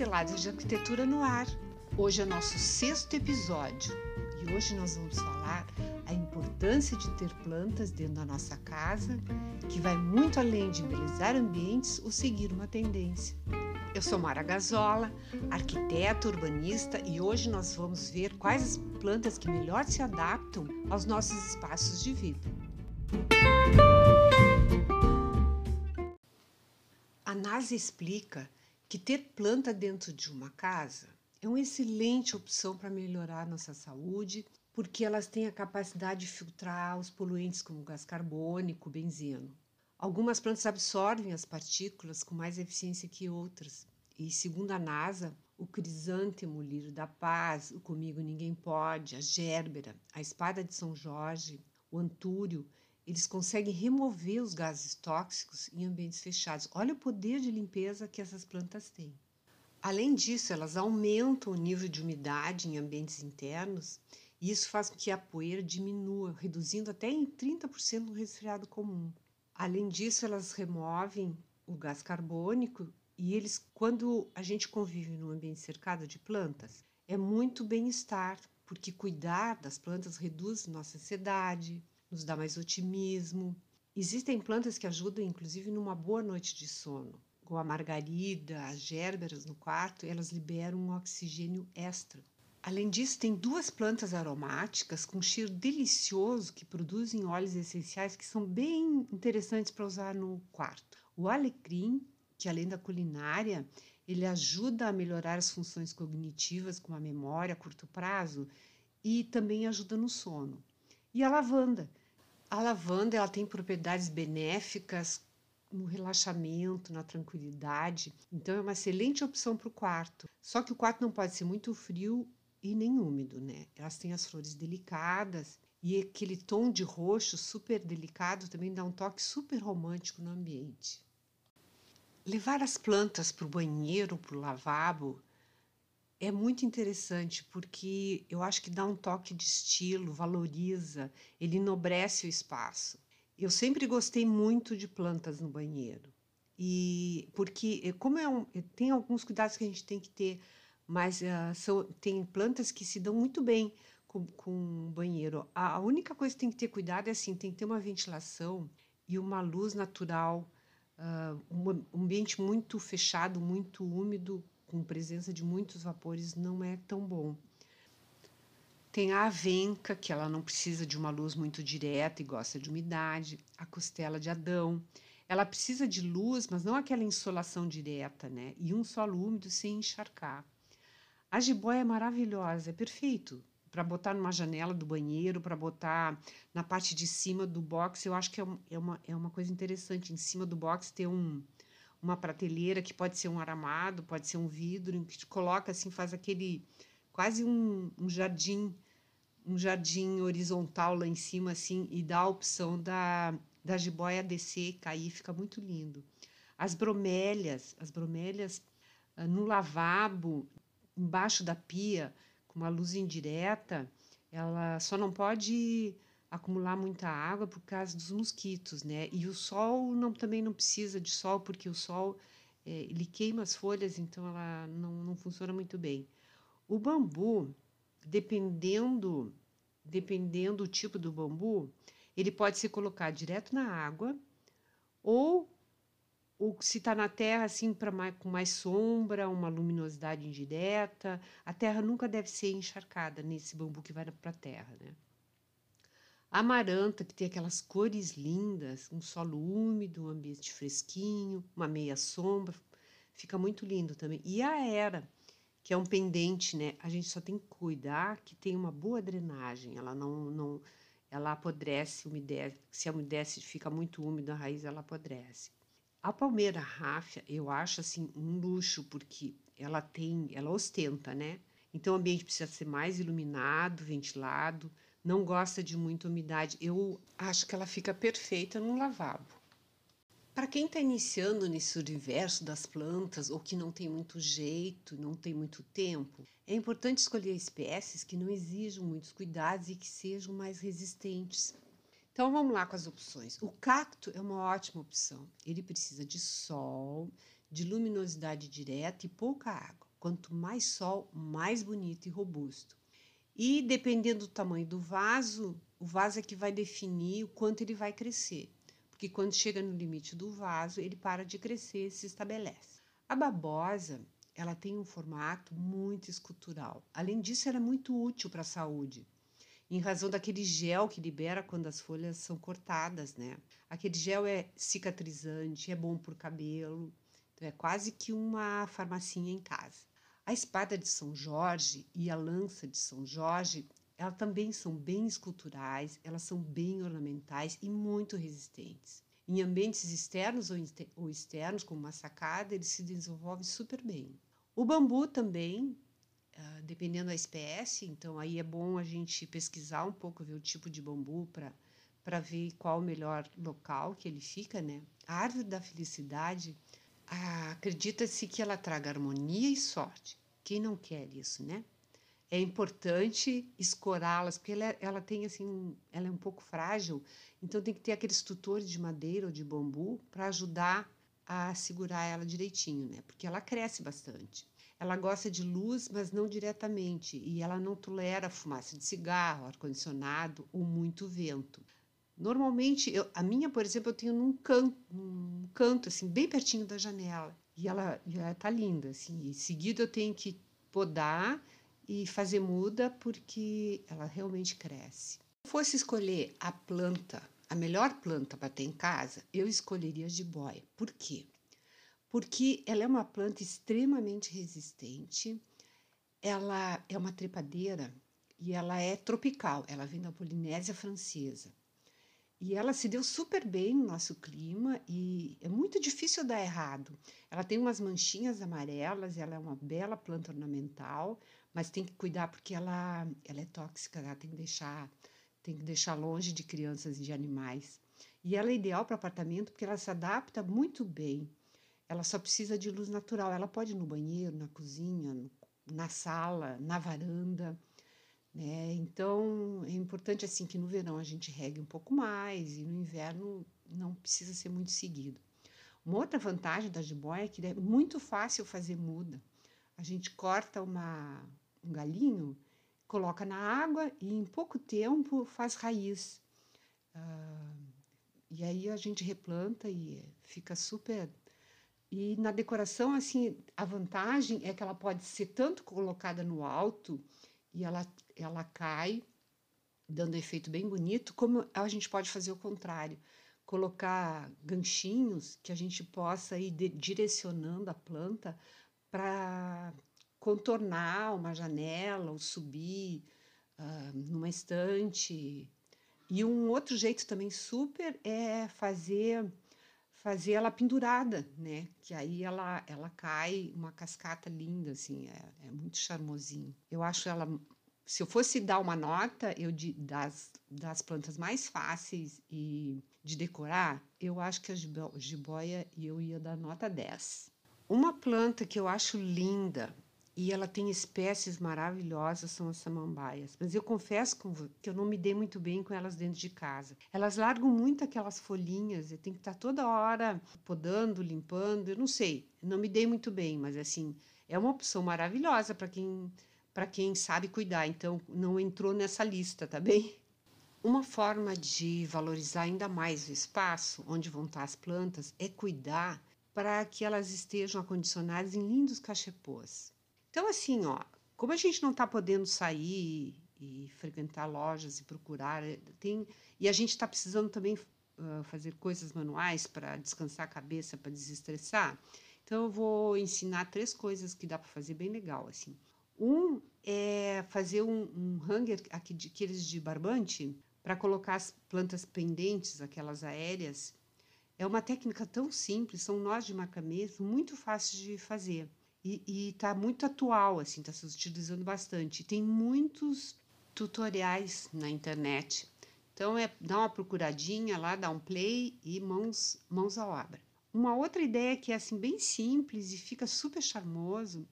Pinceladas de Arquitetura no Ar. Hoje é nosso sexto episódio e hoje nós vamos falar a importância de ter plantas dentro da nossa casa, que vai muito além de embelezar ambientes ou seguir uma tendência. Eu sou Mara Gazola, arquiteta urbanista, e hoje nós vamos ver quais as plantas que melhor se adaptam aos nossos espaços de vida. A NASA explica que ter planta dentro de uma casa é uma excelente opção para melhorar nossa saúde, porque elas têm a capacidade de filtrar os poluentes como gás carbônico, benzeno. Algumas plantas absorvem as partículas com mais eficiência que outras. E segundo a NASA, o crisântemo, o lírio da paz, o comigo ninguém pode, a gérbera, a espada de São Jorge, o antúrio eles conseguem remover os gases tóxicos em ambientes fechados. Olha o poder de limpeza que essas plantas têm. Além disso, elas aumentam o nível de umidade em ambientes internos e isso faz com que a poeira diminua, reduzindo até em 30% no resfriado comum. Além disso, elas removem o gás carbônico e eles, quando a gente convive num ambiente cercado de plantas, é muito bem-estar, porque cuidar das plantas reduz nossa ansiedade, nos dá mais otimismo. Existem plantas que ajudam, inclusive, numa boa noite de sono, como a margarida, as gérberas no quarto, elas liberam um oxigênio extra. Além disso, tem duas plantas aromáticas com cheiro delicioso que produzem óleos essenciais que são bem interessantes para usar no quarto. O alecrim, que além da culinária, ele ajuda a melhorar as funções cognitivas, como a memória a curto prazo, e também ajuda no sono. E a lavanda, a lavanda ela tem propriedades benéficas no relaxamento, na tranquilidade. Então é uma excelente opção para o quarto. Só que o quarto não pode ser muito frio e nem úmido, né? Elas têm as flores delicadas e aquele tom de roxo super delicado também dá um toque super romântico no ambiente. Levar as plantas para o banheiro, para o lavabo, é muito interessante porque eu acho que dá um toque de estilo, valoriza, ele enobrece o espaço. Eu sempre gostei muito de plantas no banheiro. E porque eh, como é um, eh, tem alguns cuidados que a gente tem que ter, mas uh, são, tem plantas que se dão muito bem com, com banheiro. A, a, única coisa que tem que ter cuidado é assim, tem que ter uma ventilação e uma luz natural, uh, um ambiente muito fechado, muito úmido, com presença de muitos vapores não é tão bom. Tem a avenca, que ela não precisa de uma luz muito direta e gosta de umidade. A costela de Adão. Ela precisa de luz, mas não aquela insolação direta, né? E um solo úmido sem encharcar. A jiboia é maravilhosa, é perfeito para botar numa janela do banheiro, para botar na parte de cima do box. Eu acho que é, é uma, é uma coisa interessante. Em cima do box ter um, uma prateleira que pode ser um aramado, pode ser um vidro, que te coloca assim, faz aquele quase um, um jardim, um jardim horizontal lá em cima assim e dá a opção da da jiboia descer cair, fica muito lindo. As bromélias, as bromélias ah, no lavabo, embaixo da pia, com uma luz indireta, ela só não pode acumular muita água por causa dos mosquitos, né? E o sol não, também não precisa de sol, porque o sol é, ele queima as folhas, então ela não, não funciona muito bem. O bambu, dependendo, dependendo do tipo do bambu, ele pode ser colocado direto na água ou, ou se está na terra assim para mais, com mais sombra, uma luminosidade indireta. A terra nunca deve ser encharcada nesse bambu que vai para a terra, né? Amaranta, que tem aquelas cores lindas, um solo úmido, um ambiente fresquinho, uma meia sombra, fica muito lindo também. E a era, que é um pendente, né? A gente só tem que cuidar que tem uma boa drenagem, ela não, não ela apodrece, umedece, se a umedece fica muito úmido a raiz, ela apodrece. A palmeira ráfia, eu acho assim um luxo porque ela tem, ela ostenta, né? Então o ambiente precisa ser mais iluminado, ventilado, não gosta de muita umidade. Eu acho que ela fica perfeita no lavabo. Para quem está iniciando nesse universo das plantas ou que não tem muito jeito, não tem muito tempo, é importante escolher espécies que não exijam muitos cuidados e que sejam mais resistentes. Então vamos lá com as opções. O cacto é uma ótima opção. Ele precisa de sol, de luminosidade direta e pouca água. Quanto mais sol, mais bonito e robusto. E dependendo do tamanho do vaso, o vaso é que vai definir o quanto ele vai crescer. Porque quando chega no limite do vaso, ele para de crescer e se estabelece. A babosa, ela tem um formato muito escultural. Além disso, ela é muito útil para a saúde, em razão daquele gel que libera quando as folhas são cortadas, né? Aquele gel é cicatrizante, é bom para o cabelo, então é quase que uma farmacinha em casa. A espada de São Jorge e a lança de São Jorge, elas também são bem esculturais, elas são bem ornamentais e muito resistentes. Em ambientes externos ou externos, como uma sacada, ele se desenvolve super bem. O bambu também, ah, dependendo da espécie, então aí é bom a gente pesquisar um pouco, ver o tipo de bambu para ver qual o melhor local que ele fica, né? A árvore da felicidade, acredita-se que ela traga harmonia e sorte. Quem não quer isso, né? É importante escorá-las, porque ela, ela tem assim, ela é um pouco frágil, então tem que ter aqueles tutores de madeira ou de bambu para ajudar a segurar ela direitinho, né? Porque ela cresce bastante. Ela gosta de luz, mas não diretamente, e ela não tolera fumaça de cigarro, ar-condicionado ou muito vento. Normalmente, eu, a minha, por exemplo, eu tenho num canto, canto assim, bem pertinho da janela. E ela, já tá linda, assim. E seguido eu tenho que podar e fazer muda porque ela realmente cresce. Se fosse escolher a planta, a melhor planta para ter em casa, eu escolheria a jiboia. Por quê? Porque ela é uma planta extremamente resistente, ela é uma trepadeira e ela é tropical, ela vem da Polinésia Francesa. E ela se deu super bem no nosso clima e é muito difícil dar errado. Ela tem umas manchinhas amarelas, ela é uma bela planta ornamental, mas tem que cuidar porque ela, ela é tóxica, ela tem que deixar tem que deixar longe de crianças e de animais. E ela é ideal para apartamento porque ela se adapta muito bem. Ela só precisa de luz natural. Ela pode ir no banheiro, na cozinha, na sala, na varanda. Né? Então, é importante assim que no verão a gente regue um pouco mais e no inverno não precisa ser muito seguido. Uma outra vantagem da jiboia é que é muito fácil fazer muda. A gente corta uma, um galinho, coloca na água e em pouco tempo faz raiz. Uh, e aí a gente replanta e fica super. E na decoração, assim, a vantagem é que ela pode ser tanto colocada no alto e ela, ela cai, dando um efeito bem bonito, como a gente pode fazer o contrário, colocar ganchinhos que a gente possa ir de, direcionando a planta para contornar uma janela ou subir uh, numa estante. E um outro jeito também super é fazer fazer ela pendurada, né? Que aí ela, ela cai uma cascata linda, assim, é, é muito charmosinho. Eu acho ela, se eu fosse dar uma nota, eu de, das, das plantas mais fáceis e de decorar, eu acho que a jiboia eu ia dar nota 10. Uma planta que eu acho linda, e ela tem espécies maravilhosas, são as samambaias. Mas eu confesso que eu não me dei muito bem com elas dentro de casa. Elas largam muito aquelas folhinhas, eu tenho que estar toda hora podando, limpando, eu não sei, não me dei muito bem, mas assim, é uma opção maravilhosa para quem para quem sabe cuidar, então não entrou nessa lista, tá bem? Uma forma de valorizar ainda mais o espaço onde vão estar as plantas é cuidar para que elas estejam acondicionadas em lindos cachepôs. Então, assim, ó, como a gente não está podendo sair e frequentar lojas e procurar, eh, tem, e a gente está precisando também uh, fazer coisas manuais para descansar a cabeça, para desestressar, então eu vou ensinar três coisas que dá para fazer bem legal, assim. Um é fazer um, um hanger, aqui de, aqueles de barbante, para colocar as plantas pendentes, aquelas aéreas. É uma técnica tão simples, são nós de macramê, muito fáceis de fazer e está muito atual, assim, está se utilizando bastante. Tem muitos tutoriais na internet. Então é dá uma procuradinha lá, dá um play e mãos mãos à obra. Uma outra ideia que é assim bem simples e fica super charmoso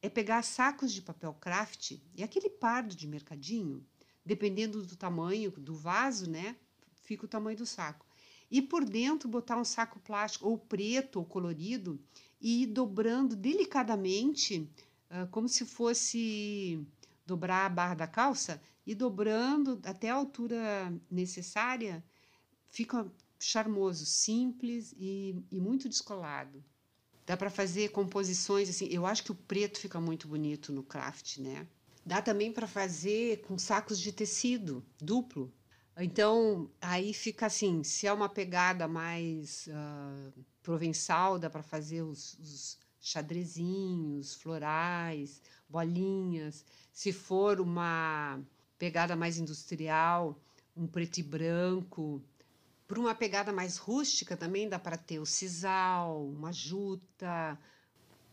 é pegar sacos de papel craft e aquele pardo de mercadinho, dependendo do tamanho do vaso, né, fica o tamanho do saco. E por dentro botar um saco plástico ou preto ou colorido e ir dobrando delicadamente uh, como se fosse dobrar a barra da calça e dobrando até a altura necessária, fica charmoso, simples e, e muito descolado. Dá para fazer composições assim. Eu acho que o preto fica muito bonito no craft, né? Dá também para fazer com sacos de tecido duplo. Então, aí fica assim: se é uma pegada mais uh, provençal, dá para fazer os, os xadrezinhos, florais, bolinhas. Se for uma pegada mais industrial, um preto e branco. Por uma pegada mais rústica também dá para ter o sisal, uma juta,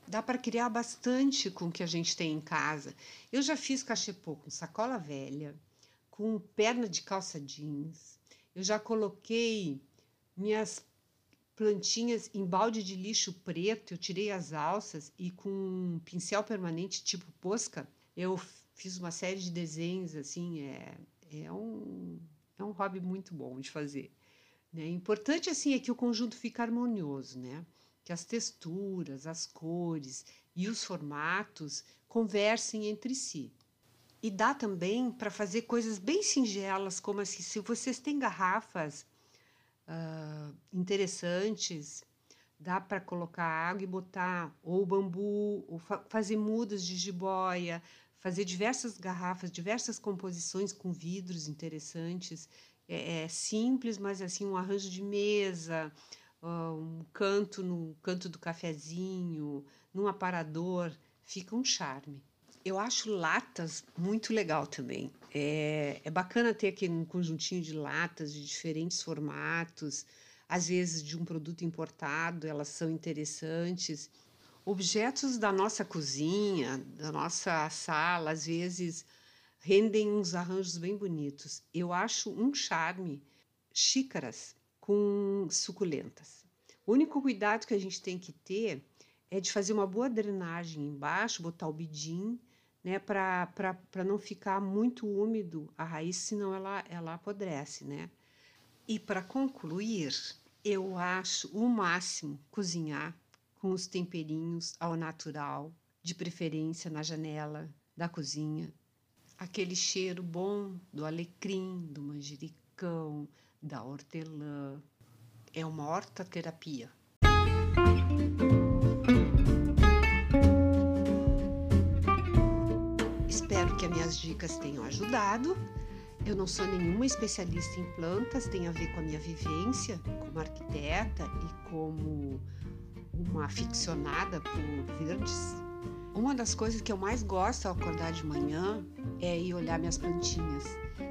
dá para criar bastante com o que a gente tem em casa. Eu já fiz cachepô com sacola velha, com perna de calça jeans. Eu já coloquei minhas plantinhas em balde de lixo preto, eu tirei as alças e com um pincel permanente tipo posca, eu fiz uma série de desenhos assim, é, é um é um hobby muito bom de fazer. Né? Importante assim é que o conjunto fique harmonioso, né? que as texturas, as cores e os formatos conversem entre si. E dá também para fazer coisas bem singelas, como assim, se vocês têm garrafas uh, interessantes, dá para colocar água e botar ou bambu, ou fa fazer mudas de jiboia, fazer diversas garrafas, diversas composições com vidros interessantes. É, é simples, mas assim um arranjo de mesa, um canto no canto do cafezinho, num aparador, fica um charme. Eu acho latas muito legal também. É, é bacana ter aqui um conjuntinho de latas de diferentes formatos, às vezes de um produto importado, elas são interessantes. Objetos da nossa cozinha, da nossa sala, às vezes rendem uns arranjos bem bonitos. Eu acho um charme xícaras com suculentas. O único cuidado que a gente tem que ter é de fazer uma boa drenagem embaixo, botar o bidim, né, para não ficar muito úmido a raiz, senão ela, ela apodrece, né? E para concluir, eu acho o máximo cozinhar com os temperinhos ao natural, de preferência na janela da cozinha. Aquele cheiro bom do alecrim, do manjericão, da hortelã. É uma hortaterapia. Espero que as minhas dicas tenham ajudado. Eu não sou nenhuma especialista em plantas, tem a ver com a minha vivência como arquiteta e como uma aficionada por verdes. Uma das coisas que eu mais gosto ao acordar de manhã é ir olhar minhas plantinhas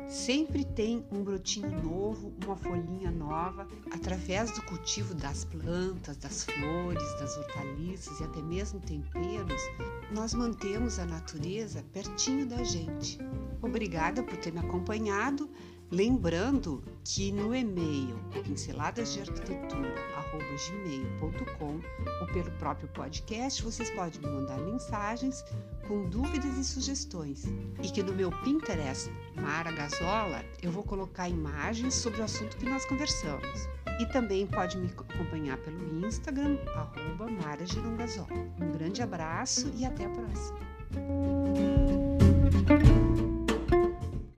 Sempre tem um brotinho novo, uma folhinha nova, através do cultivo das plantas, das flores, das hortaliças e até mesmo temperos, nós mantemos a natureza pertinho da gente. Obrigada por ter me acompanhado. Lembrando que no e-mail pinceladasdearquitetura@gmail.com ou pelo próprio podcast vocês podem me mandar mensagens com dúvidas e sugestões. E que no meu Pinterest Mara Gazola eu vou colocar imagens sobre o assunto que nós conversamos. E também pode me acompanhar pelo Instagram arroba Mara Um grande abraço e até a próxima.